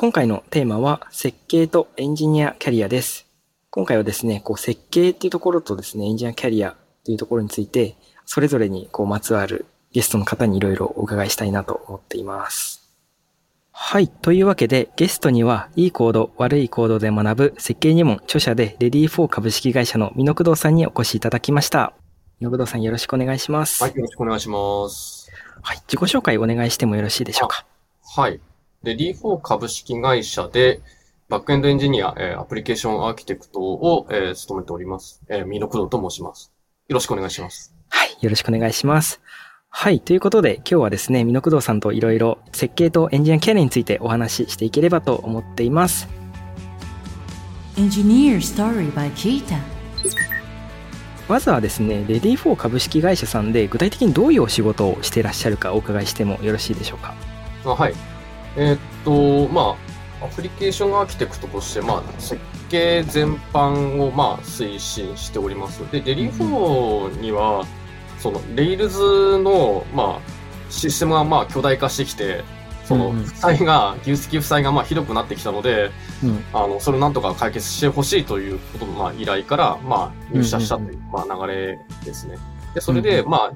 今回のテーマは設計とエンジニアキャリアです。今回はですね、こう設計っていうところとですね、エンジニアキャリアっていうところについて、それぞれにこうまつわるゲストの方にいろいろお伺いしたいなと思っています。はい。というわけで、ゲストには、いいコード、悪いコードで学ぶ設計入門著者で、レディー4株式会社の美濃工藤さんにお越しいただきました。美濃工藤さんよろしくお願いします。はい、よろしくお願いします。はい。自己紹介お願いしてもよろしいでしょうか？はい。で、D4 株式会社で、バックエンドエンジニア、えーアプリケーションアーキテクトを、えー務めております。えー、ミノクドと申します。よろしくお願いします。はい。よろしくお願いします。はい。ということで、今日はですね、美濃工藤さんといろいろ設計とエンジニアキャリアについてお話ししていければと思っています。まずはですね、レディー4株式会社さんで具体的にどういうお仕事をしていらっしゃるかお伺いしてもよろしいでしょうか？あはい。えーっと、まあ、アプリケーションアーキテクトとして、まあ、設計全般を、まあ、推進しております。で、デリー4には、その、レイルズの、まあ、システムが、まあ、巨大化してきて、その、負債が、技術的負債が、まあ、ひどくなってきたので、うん。あの、それをなんとか解決してほしいということの、まあ、依頼から、まあ、入社したという、まあ、流れですね。で、それで、うんまあ、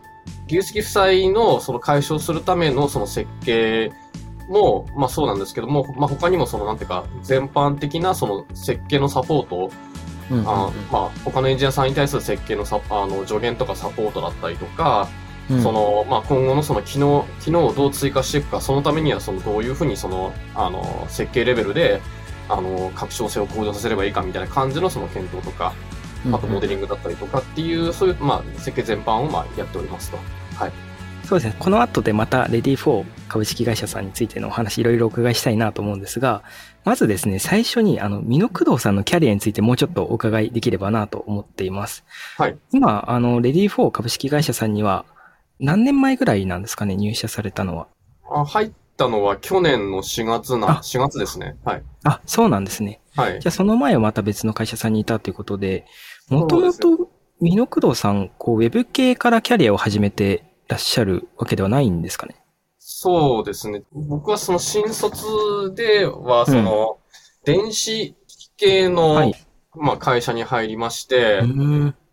技術的負債の、その解消するための、その設計も、まあ、そうなんですけども、まあ、他にも、その、なんていうか、全般的な、その、設計のサポート、うんうんあまあ、他のエンジニアさんに対する設計のサあの助言とかサポートだったりとか、うんその、まあ、今後のその機能、機能をどう追加していくか、そのためには、その、どういうふうに、その、あの、設計レベルで、あの、拡張性を向上させればいいかみたいな感じのその検討とか、あとモデリングだったりとかっていう、そういう、まあ、設計全般を、まあ、やっておりますと。そうですね。この後でまたレディー4株式会社さんについてのお話いろいろお伺いしたいなと思うんですが、まずですね、最初にあの、美濃工藤さんのキャリアについてもうちょっとお伺いできればなと思っています。はい。今、あの、レディー4株式会社さんには何年前ぐらいなんですかね、入社されたのは？あ入ったのは去年の4月あな、4月ですね。はい。あ、そうなんですね。はいじ。ゃあその前はまた別の会社さんにいたということで、もともと美濃工藤さん、こう、ウェブ系からキャリアを始めてらっしゃるわけではないんですかね？そうですね。僕はその新卒では、その、電子機系の、はいまあ会社に入りまして。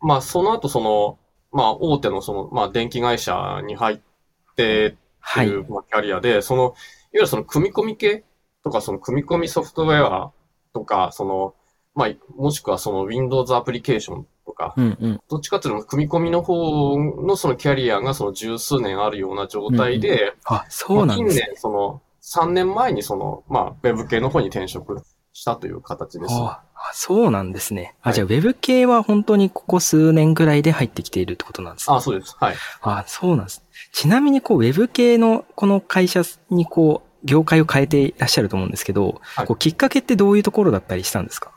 まあその後その、まあ大手のその、まあ電気会社に入ってってはいい。う、まあ、キャリアで、その、いわゆるその組み込み系とか、その組み込みソフトウェアとか、その、まあ、もしくはその Windows アプリケーションとか、うんうん。どっちかっていうと組み込みの方のそのキャリアがその十数年あるような状態で、あ、そうなんですね。まあ近年その3年前にその、まあ、ウェブ系の方に転職したという形です。ああそうなんですね。あ、はいじゃあ、ウェブ系は本当にここ数年ぐらいで入ってきているってことなんですね。あ、そうです。はい。あ、そうなんです。ちなみに、こう、ウェブ系のこの会社にこう、業界を変えていらっしゃると思うんですけど、はいこうきっかけってどういうところだったりしたんですか？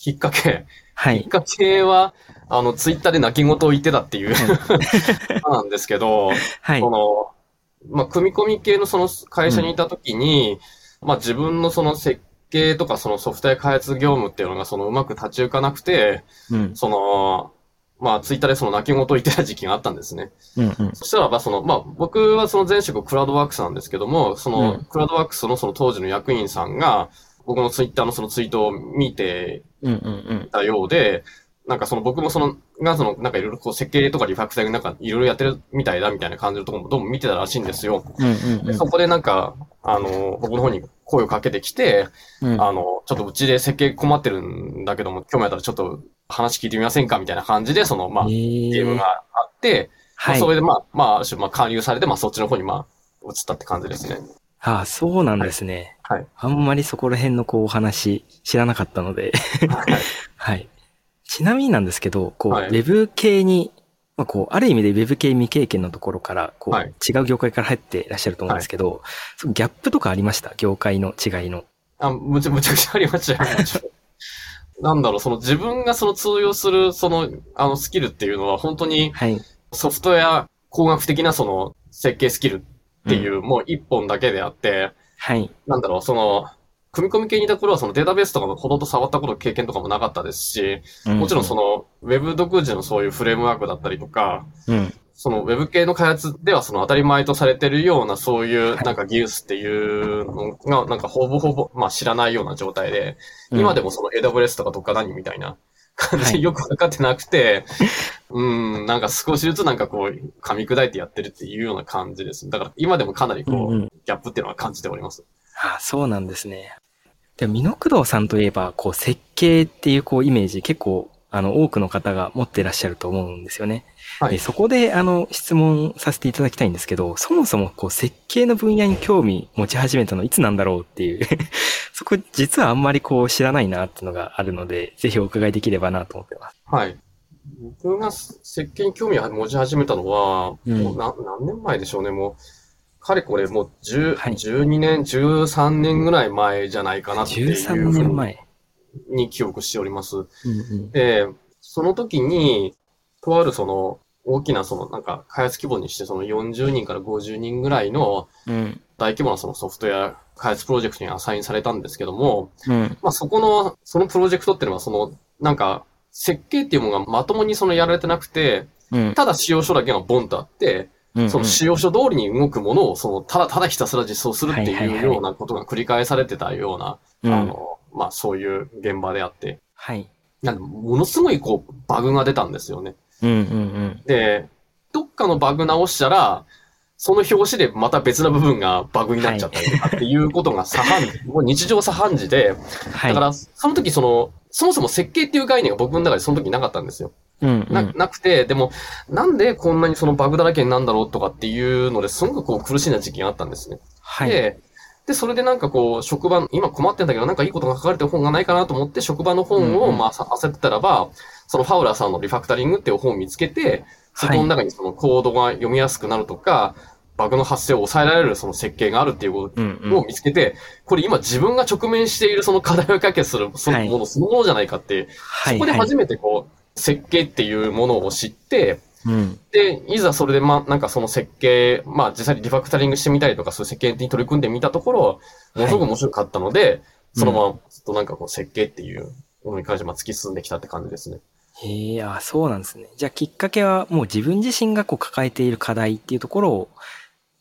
きっかけ。はい。きっかけは、あの、ツイッターで泣き言を言ってたっていう、なんですけど、はいそ。の、まあ、組み込み系のその会社にいたときに、まあ、自分のその設計とかそのソフトウェア開発業務っていうのがそのうまく立ち行かなくて、うん。その、まあ、ツイッターでその泣き言を言ってた時期があったんですね。うんうん。そしたらば、その、まあ、僕はその前職クラウドワークスなんですけども、その、うんクラウドワークスのその当時の役員さんが、僕のツイッターのそのツイートを見てうんうんうん。たようで、なんかその僕もその、がその、なんかいろいろこう設計とかリファクターなんかいろいろやってるみたいだみたいな感じのところもどうも見てたらしいんですよ。うんうんでそこでなんか、あの、僕の方に声をかけてきて、うん。あの、ちょっとうちで設計困ってるんだけども、興味あったらちょっと話聞いてみませんか？みたいな感じで、その、まあ、えゲームがあって、まはいあそ。れでまあ、まあ、まあ、勧誘されて、まあ、そっちの方にまあ、移ったって感じですね。ああ、そうなんですね。はい。あんまりそこら辺のこうお話知らなかったので。はい。はい。ちなみになんですけど、こう、はいウェブ系に、まあ、こう、ある意味でウェブ系未経験のところから、こう、はい違う業界から入っていらっしゃると思うんですけど、そのギャップとかありました？業界の違いの。あ、むちゃむちゃくちゃありましたよ。なんだろう、その自分がその通用する、その、あの、スキルっていうのは、本当にはい。ソフトウェア工学的なその、設計スキルっていう、もう一本だけであって、はい。なんだろう、その、組み込み系にいた頃はそのデータベースとかのほとんど触ったこと経験とかもなかったですし、もちろんその、の、ウェブ独自のそういうフレームワークだったりとか、うん。そのウェブ系の開発ではその当たり前とされてるようなそういうはいなんか技術っていうのがなんかほぼほぼまあ知らないような状態で、今でもその AWS とかどっか何みたいなはいで よくわかってなくて、うん、なんか少しずつなんかこう噛み砕いてやってるっていうような感じです。だから今でもかなりこう、うんうんギャップっていうのは感じております。あそうなんですね。でも、美濃工藤さんといえば、こう、設計っていう、こう、イメージ、結構、あの、多くの方が持ってらっしゃると思うんですよね。はいでそこで、あの、質問させていただきたいんですけど、そもそも、こう、設計の分野に興味持ち始めたのいつなんだろうっていう、そこ、実はあんまりこう、知らないなっていうのがあるので、ぜひお伺いできればなと思ってます。はい。僕が設計に興味を持ち始めたのは、うんもうな何年前でしょうね、もう、かれこれもう10、はい12年、13年ぐらい前じゃないかなっていう13ふうに年前。に記憶しております。うんうん。で、その時に、とあるその、大きなその、なんか、開発規模にして、その40人から50人ぐらいのうん。大規模なそのソフトウェア開発プロジェクトにアサインされたんですけども、うん。まあそこの、そのプロジェクトっていうのは、その、なんか、設計っていうものがまともにそのやられてなくて、うん。ただ使用書だけがボンとあって、うん。その使用書通りに動くものを、その、ただただひたすら実装するっていうようなことが繰り返されてたような、うんあの、まあそういう現場であって、はい。なんかものすごいこう、バグが出たんですよね。うんうんうん。で、どっかのバグ直したら、その表紙でまた別な部分がバグになっちゃったりとかっていうことが左半時、もう日常茶飯事で、はい。だから、その時その、そもそも設計っていう概念が僕の中でその時なかったんですよ。うんう。なんなくて、でも、なんでこんなにそのバグだらけになんだろうとかっていうのですごくこう苦しいな時期があったんですね。はい。で、で、それでなんかこう、職場、今困ってんだけど、なんかいいことが書かれてる本がないかなと思って、職場の本を、まあ、さ焦ってたらば、そのファウラーさんのリファクタリングっていう本を見つけて、そこの中にそのコードが読みやすくなるとか、バグの発生を抑えられるその設計があるっていうことを見つけて、これ今自分が直面しているその課題を解決するそのものそのものじゃないかって、はい。そこで初めてこう、設計っていうものを知って、ざそれでまあ、なんかその設計、まあ実際にリファクタリングしてみたりとか、そういう設計に取り組んでみたところ、ものすごく面白かったので、そのままずっとなんかこう設計っていうものに関してまあ突き進んできたって感じですね。へえ、あ、そうなんですね。じゃあきっかけはもう自分自身がこう抱えている課題っていうところを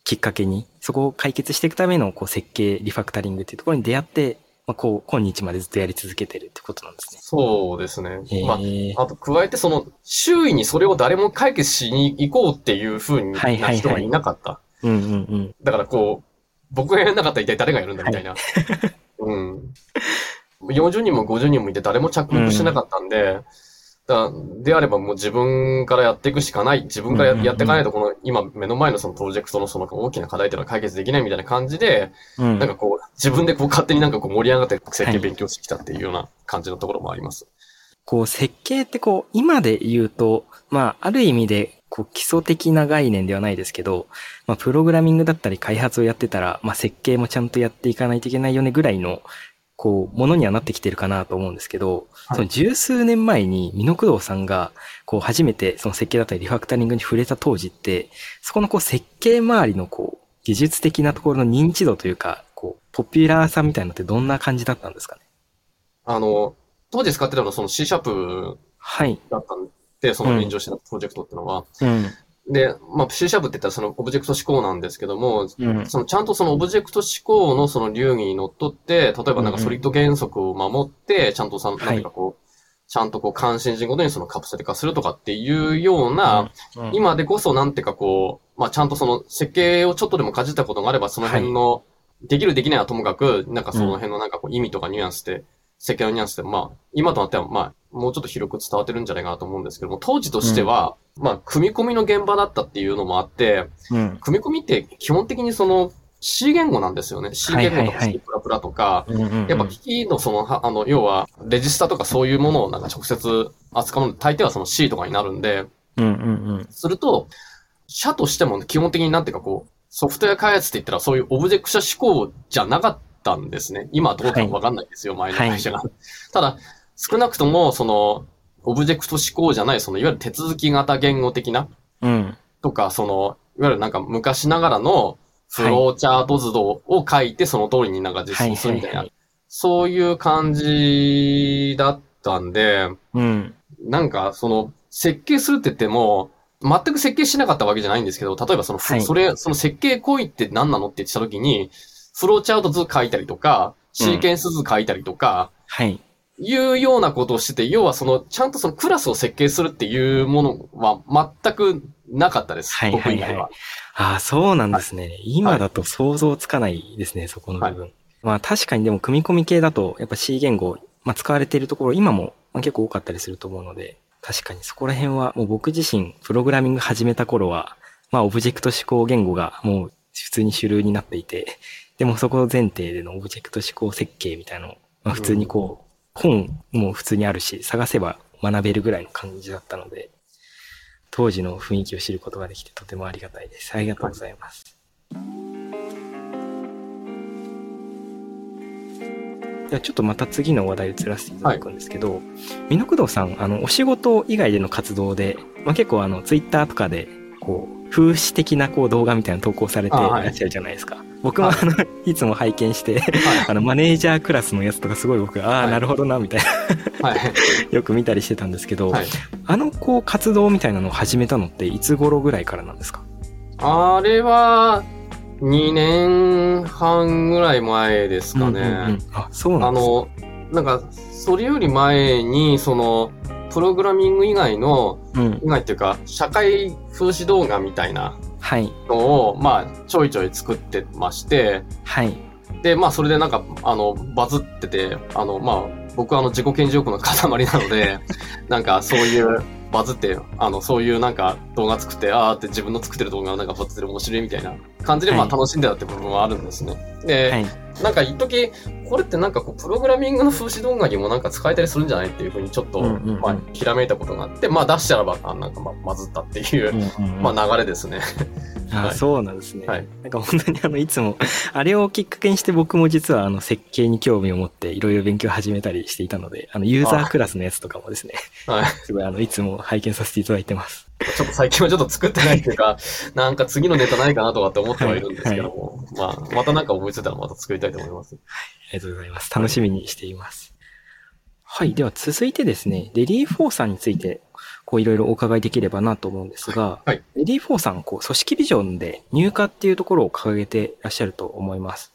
きっかけに、そこを解決していくためのこう設計、リファクタリングっていうところに出会って、まあ、こう、今日までずっとやり続けてるってことなんですね。そうですね。まあ、あと加えてその、周囲にそれを誰も解決しに行こうっていう風にはいはいはいな人がいなかった。うんうんうん。だからこう、僕がやらなかったら一体誰がやるんだみたいな。うん。40人も50人もいて誰も着目してなかったんで、だであればもう自分からやっていくしかない。自分からや,、っていかないと、この今目の前のそのプロジェクトのその大きな課題っていうのは解決できないみたいな感じで、うん。なんかこう、自分でこう勝手になんかこう盛り上がって設はい計勉強してきたっていうような感じのところもあります。こう、設計ってこう、今で言うと、まあ、ある意味で、こう、基礎的な概念ではないですけど、まあ、プログラミングだったり開発をやってたら、まあ、設計もちゃんとやっていかないといけないよねぐらいの、こう、ものにはなってきてるかなと思うんですけど、はいその十数年前に、美濃工藤さんが、こう、初めてその設計だったりリファクタリングに触れた当時って、そこのこう、設計周りのこう、技術的なところの認知度というか、こう、ポピュラーさみたいなのってどんな感じだったんですかね？あの、当時使ってたのはその C シャープはい。だったんで、その炎上してたプロジェクトっていうのは。うん。で、まあ C シャープって言ったらそのオブジェクト指向なんですけども、うん。そのちゃんとそのオブジェクト指向のその流儀にのっとって、例えばなんか SOLID 原則を守って、ちゃんとさ、い。なんていうかこう、ちゃんとこう関心事ごとにそのカプセル化するとかっていうような、うん、今でこそなんていうかこう、まあちゃんとその設計をちょっとでもかじったことがあれば、その辺の、できるできないはともかく、なんかその辺のなんかこう意味とかニュアンスで、設計のニュアンスで、まあ、今となっては、まあ、もうちょっと広く伝わってるんじゃないかなと思うんですけども、当時としては、まあ、組み込みの現場だったっていうのもあって、うん。組み込みって基本的にその C 言語なんですよね。C 言語とか C プラプラとか、うんうんうんやっぱ機器のその、はあの、要は、レジスタとかそういうものをなんか直接扱うので、大抵はその C とかになるんで、うんうんうん。すると、社としても基本的になんていうかこう、ソフトウェア開発って言ったらそういうオブジェクト思考じゃなかったんですね。今はどうかわかんないですよ、前の会社が。ただ、少なくとも、その、オブジェクト思考じゃない、その、いわゆる手続き型言語的な、うん。とか、その、いわゆるなんか昔ながらのフローチャート図動を書いてその通りになんか実装するみたいな、はいはいそういう感じだったんで、うん。なんかその、設計するって言っても、全く設計しなかったわけじゃないんですけど、例えばその、はいそれ、その設計行為って何なのって言ってた時に、フローチャート図書いたりとか、シーケンス図書いたりとか、はい。いうようなことをしてて、要はその、ちゃんとそのクラスを設計するっていうものは全くなかったです。はいはいはい僕以外は。ああ、そうなんですね。今だと想像つかないですね、そこの部分。まあ確かにでも組み込み系だと、やっぱ C 言語、まあ使われているところ、今もまあ結構多かったりすると思うので、確かにそこら辺はもう僕自身、プログラミング始めた頃は、まあオブジェクト思考言語がもう普通に主流になっていて、でもそこ前提でのオブジェクト思考設計みたいなの、まあ普通にこう、本も普通にあるし、探せば学べるぐらいの感じだったので、当時の雰囲気を知ることができてとてもありがたいです。ありがとうございます。ではちょっとまた次の話題移らせていただくんですけど、美濃工藤さん、あの、お仕事以外での活動で、まあ、結構あの、ツイッターとかで、こう、風刺的なこう動画みたいなの投稿されていあはいらっしゃるじゃないですか。僕もあはの、いつも拝見して、あの、マネージャークラスのやつとかすごい僕、ああ、はいなるほどな、みたいな、はい。よく見たりしてたんですけど、はい。あの、こう、活動みたいなのを始めたのっていつ頃ぐらいからなんですか？あれは、2年半ぐらい前ですかね。うんうんうんあ、そうなあんですね。の、なんか、それより前に、その、プログラミング以外の、うん。以外っていうか、社会風刺動画みたいなはい。のを、まあ、ちょいちょい作ってまして、はい。で、まあ、それでなんか、あの、バズってて、あの、まあ、僕はあの、自己顕示欲の塊なので、なんか、そういう、バズって、あの、そういうなんか動画作って、あーって自分の作ってる動画がなんかバズってる面白いみたいな感じで、まあはい楽しんでたって部分はあるんですね。で、はい。なんか一時これってなんかこう、プログラミングの風刺動画にもなんか使えたりするんじゃないっていうふうにちょっと、まあ、ひらめいたことがあって、まあ出したらば、あなんかまあ、バズったっていう、まあ流れですね。あはいそうなんですね。はいなんか本当にあの、いつも、あれをきっかけにして僕も実はあの、設計に興味を持っていろいろ勉強を始めたりしていたので、あの、ユーザークラスのやつとかもですね、はい。すごいあの、いつも拝見させていただいてます。ちょっと最近はちょっと作ってないっていうか、なんか次のネタないかなとかって思ってはいるんですけども、まあ、またなんか思いついたらまた作りたいと思います。ありがとうございます。楽しみにしています。はい。では続いてですね、レディー4さんについて、こういろいろお伺いできればなと思うんですが、はいレディー4さん、こう、組織ビジョンで入荷っていうところを掲げてらっしゃると思います。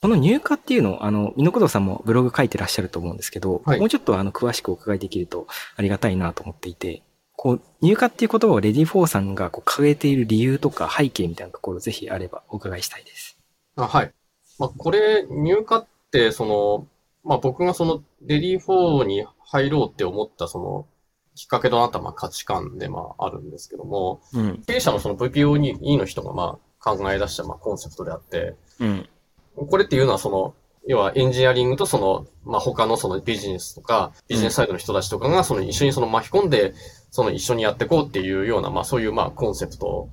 この入荷っていうのを、あの、美濃工藤さんもブログ書いてらっしゃると思うんですけど、はいもうちょっとあの、詳しくお伺いできるとありがたいなと思っていて、こう、入荷っていう言葉をレディー4さんがこう掲げている理由とか背景みたいなところぜひあればお伺いしたいです。あはい。まあ、これ、入荷って、その、まあ、僕がその、レディー4に入ろうって思った、その、きっかけとなった、まあ、価値観で、まあ、あるんですけども、うん。経営者のその VPOE の人が、まあ、考え出した、まあ、コンセプトであって、うん。これっていうのは、その、要はエンジニアリングとその、まあ、他のそのビジネスとか、ビジネスサイドの人たちとかが、その一緒にその巻き込んで、その一緒にやっていこうっていうような、まあ、そういう、まあ、コンセプト。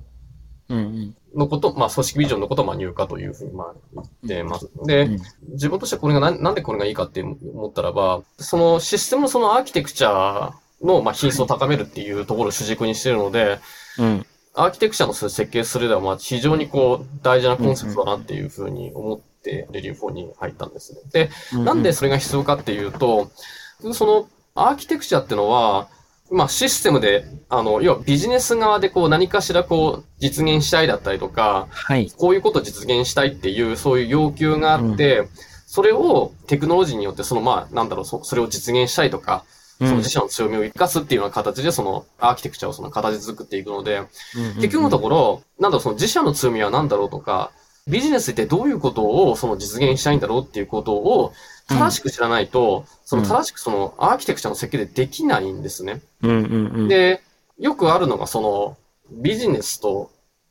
のこと、まあ、組織ビジョンのことを、まあ、入荷というふうに、まあ、言ってます。で、うん自分としてはこれがななんでこれがいいかって思ったらば、そのシステムのそのアーキテクチャの、まあ、品質を高めるっていうところを主軸にしているので、うん。アーキテクチャの設計するでは、まあ、非常にこう、大事なコンセプトだなっていうふうに思って、レビュー4に入ったんですね。で、なんでそれが必要かっていうと、そのアーキテクチャってのは、まあシステムで、あの、要はビジネス側でこう何かしらこう実現したいだったりとか、はい。こういうことを実現したいっていうそういう要求があって、それをテクノロジーによってそのまあなんだろう、そそれを実現したいとか、その自社の強みを生かすっていうような形でそのアーキテクチャをその形作っていくので、結局のところ、なんだろう、その自社の強みは何だろうとか、ビジネスってどういうことをその実現したいんだろうっていうことを正しく知らないと、その正しくそのアーキテクチャの設計でできないんですね。うんうんうん。で、よくあるのがそのビジネスと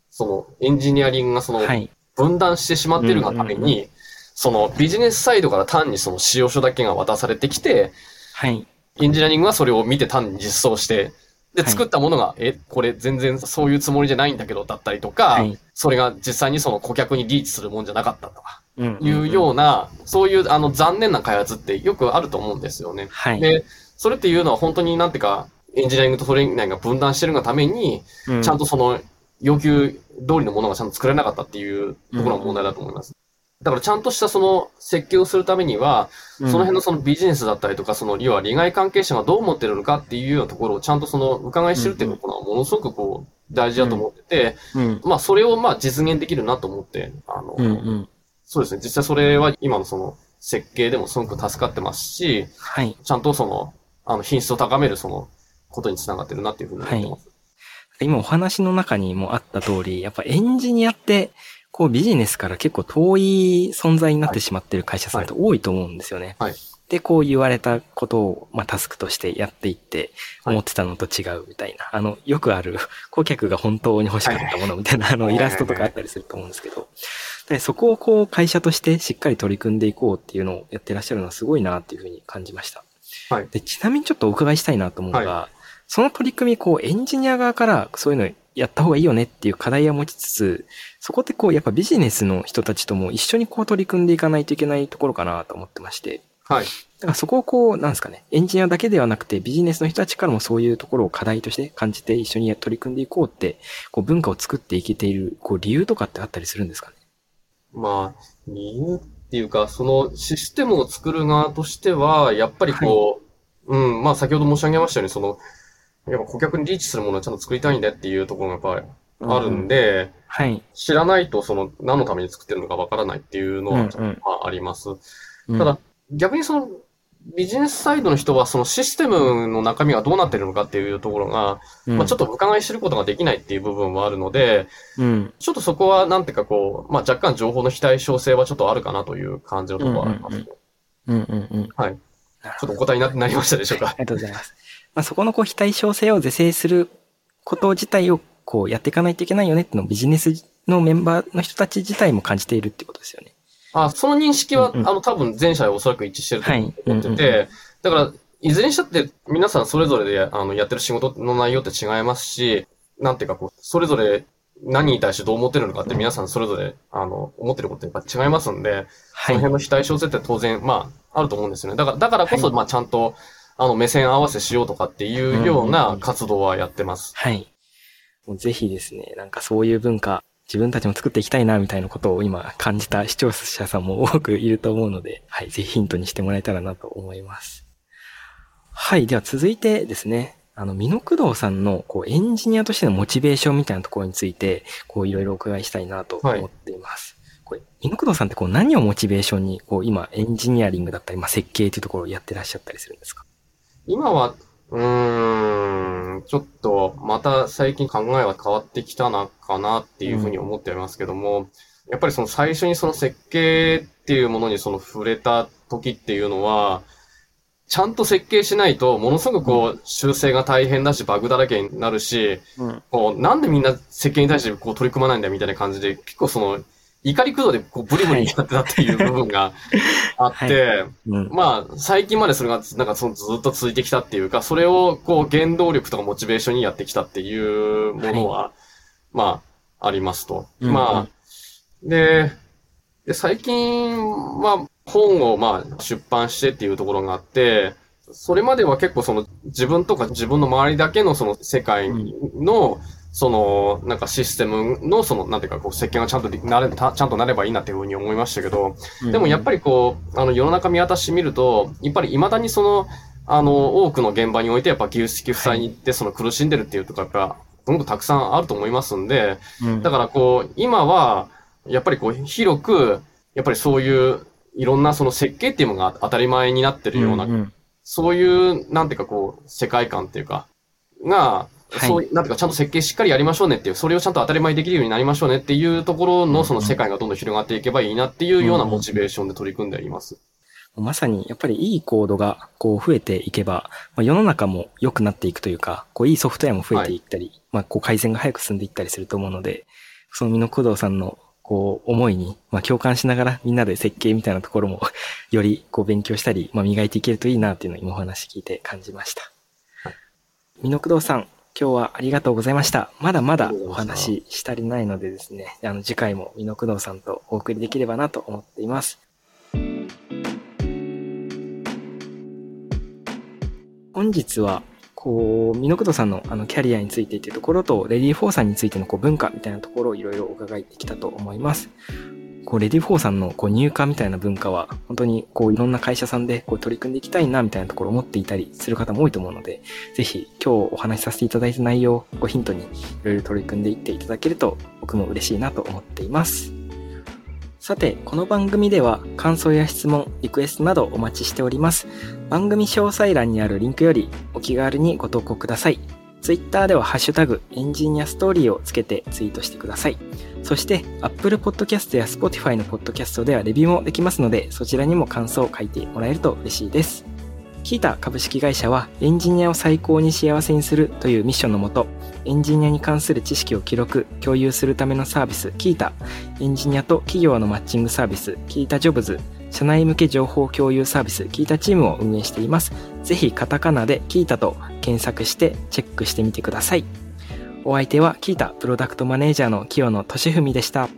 そのエンジニアリングがそのはい。分断してしまっているがためうんうんに、そのビジネスサイドから単にその使用書だけが渡されてきて、はい。エンジニアリングはそれを見て単に実装して、で、はい作ったものが、え、これ全然そういうつもりじゃないんだけど、だったりとか、はいそれが実際にその顧客にリーチするもんじゃなかったとか、うんいうような、そういうあの残念な開発ってよくあると思うんですよね。はい。で、それっていうのは本当になんていうか、エンジニアリングとそれ以外が分断してるがために、うちゃんとその要求通りのものがちゃんと作れなかったっていうところが問題だと思います。だからちゃんとしたその設計をするためには、その辺のそのビジネスだったりとか、その要は利害関係者がどう思ってるのかっていうようなところをちゃんとその伺い知るっていうのはものすごくこう大事だと思ってて、うん。まあそれをまあ実現できるなと思って、あの。そうですね。実際それは今のその設計でもすごく助かってますし、はい。ちゃんとその、あの品質を高めるそのことにつながってるなっていうふうに思ってます。今お話の中にもあった通り、やっぱエンジニアって、こうビジネスから結構遠い存在になってしまってる会社さんって多いと思うんですよね。はい。で、こう言われたことを、まあ、タスクとしてやっていって、はい。思ってたのと違うみたいな、あの、よくある、顧客が本当に欲しかったものみたいな、あの、はい。イラストとかあったりすると思うんですけど、でそこをこう会社としてしっかり取り組んでいこうっていうのをやってらっしゃるのはすごいなっていうふうに感じました。はい。で、ちなみにちょっとお伺いしたいなと思うのが、その取り組み、こう、エンジニア側からそういうのやった方がいいよねっていう課題を持ちつつ、そこってこう、やっぱビジネスの人たちとも一緒にこう取り組んでいかないといけないところかなと思ってまして、はい。だからそこをこう、なんですかね、エンジニアだけではなくてビジネスの人たちからもそういうところを課題として感じて一緒に取り組んでいこうって、こう文化を作っていけている、こう理由とかってあったりするんですかね。まあ、理由っていうか、そのシステムを作る側としては、やっぱりこう、うん、まあ先ほど申し上げましたように、その、やっぱ顧客にリーチするものをちゃんと作りたいんだっていうところがやっぱりあるんで、はい。知らないとその何のために作ってるのかわからないっていうのは、ああります。うんただ、逆にその、ビジネスサイドの人はそのシステムの中身がどうなってるのかっていうところが、うんまあちょっと伺い知ることができないっていう部分もあるので、うん。ちょっとそこはなんていうかこう、まあ若干情報の非対称性はちょっとあるかなという感じのところはありますね。うんうんうん。はい。ちょっとお答えにななりましたでしょうか？あ。りがとうございます。まあ、そこのこう非対称性を是正すること自体をこうやっていかないといけないよねっていうのをビジネスのメンバーの人たち自体も感じているってことですよね。あ、その認識は、うんうんあの多分前者はおそらく一致してるとはい思ってて、うんうんだから、いずれにしたって皆さんそれぞれであのやってる仕事の内容って違いますし、なんていうかこう、それぞれ何に対してどう思ってるのかって皆さんそれぞれ、あの、思ってることってやっぱ違いますんで、そはい。の辺の非対称性って当然、まあ、あると思うんですよね。だから、だからこそ、はいまあ、ちゃんと、あの、目線合わせしようとかっていうようなん活動はやってます。はい。もうぜひですね、なんかそういう文化、自分たちも作っていきたいなみたいなことを今感じた視聴者さんも多くいると思うので、はい、ぜひヒントにしてもらえたらなと思います。はい、では続いてですね、あの、美濃工藤さんの、こう、エンジニアとしてのモチベーションみたいなところについて、こう、いろいろお伺いしたいなと思っています。これ、美濃工藤さんってこう、何をモチベーションに、こう、今、エンジニアリングだったり、まあ、設計というところをやってらっしゃったりするんですか？今は、うーん、ちょっと、また最近考えは変わってきたな、かなっていうふうに思っておりますけども、やっぱりその最初にその設計っていうものにその触れた時っていうのは、ちゃんと設計しないと、ものすごくこう、修正が大変だし、バグだらけになるし、うん。こう、なんでみんな設計に対してこう取り組まないんだみたいな感じで、結構その、怒り駆動でこうブリブリやってたっていう部分が あって、うん。まあ、最近までそれが、なんかそのずっと続いてきたっていうか、それをこう原動力とかモチベーションにやってきたっていうものは、まあ、ありますと。うんまあ、で、で、最近は本をまあ出版してっていうところがあって、それまでは結構その自分とか自分の周りだけのその世界の、その、なんかシステムのその、なんていうかこう設計がちゃんとなれ、たちゃんとなればいいなっていうふうに思いましたけど、でもやっぱり、りこう、あの世の中見渡してみると、やっぱり未だにその、あの、多くの現場においてやっぱ技術的負債に行ってその苦しんでるっていうとかやっぱ、すごくたくさんあると思いますんで、うん。だからこう、今は、やっぱりこう、広く、やっぱりそういう、いろんなその設計っていうものが当たり前になってるような、んん。そういう、なんていうかこう、世界観っていうか、が、はいそうなんていうかちゃんと設計しっかりやりましょうねっていう、それをちゃんと当たり前にできるようになりましょうねっていうところのその世界がどんどん広がっていけばいいなっていうようなモチベーションで取り組んでいます。まさに、やっぱりいいコードが、こう、増えていけば、まあ、世の中も良くなっていくというか、こう、いいソフトウェアも増えていったり、まあ、こう、改善が早く進んでいったりすると思うので、その美濃工藤さんの、こう、思いに、まあ、共感しながら、みんなで設計みたいなところも、より、こう、勉強したり、まあ、磨いていけるといいな、っていうのを今お話聞いて感じました。はい美濃工藤さん、今日はありがとうございました。まだまだお話しし足りないのでですね、あの、次回も美濃工藤さんとお送りできればなと思っています。本日は、こう、美濃工藤さんのあのキャリアについてっていうところと、レディーフォーさんについてのこう文化みたいなところをいろいろ伺ってきたと思います。こう、 READYFOR さんのこう入荷みたいな文化は、本当にこう、いろんな会社さんでこう取り組んでいきたいな、みたいなところを思っていたりする方も多いと思うので、ぜひ今日お話しさせていただいた内容をごヒントにいろいろ取り組んでいっていただけると、僕も嬉しいなと思っています。さて、この番組では感想や質問、リクエストなどお待ちしております。番組詳細欄にあるリンクよりお気軽にご投稿ください。ツイッターではハッシュタグエンジニアストーリーをつけてツイートしてください。そして、Apple Podcast や Spotify の Podcast ではレビューもできますので、そちらにも感想を書いてもらえると嬉しいです。キータ株式会社はエンジニアを最高に幸せにするというミッションのもと、エンジニアに関する知識を記録、共有するためのサービス、キータ、エンジニアと企業のマッチングサービス、キータジョブズ、社内向け情報共有サービス、キータチームを運営しています。ぜひカタカナでキータと検索してチェックしてみてください。お相手はキータプロダクトマネージャーの清野俊文でした。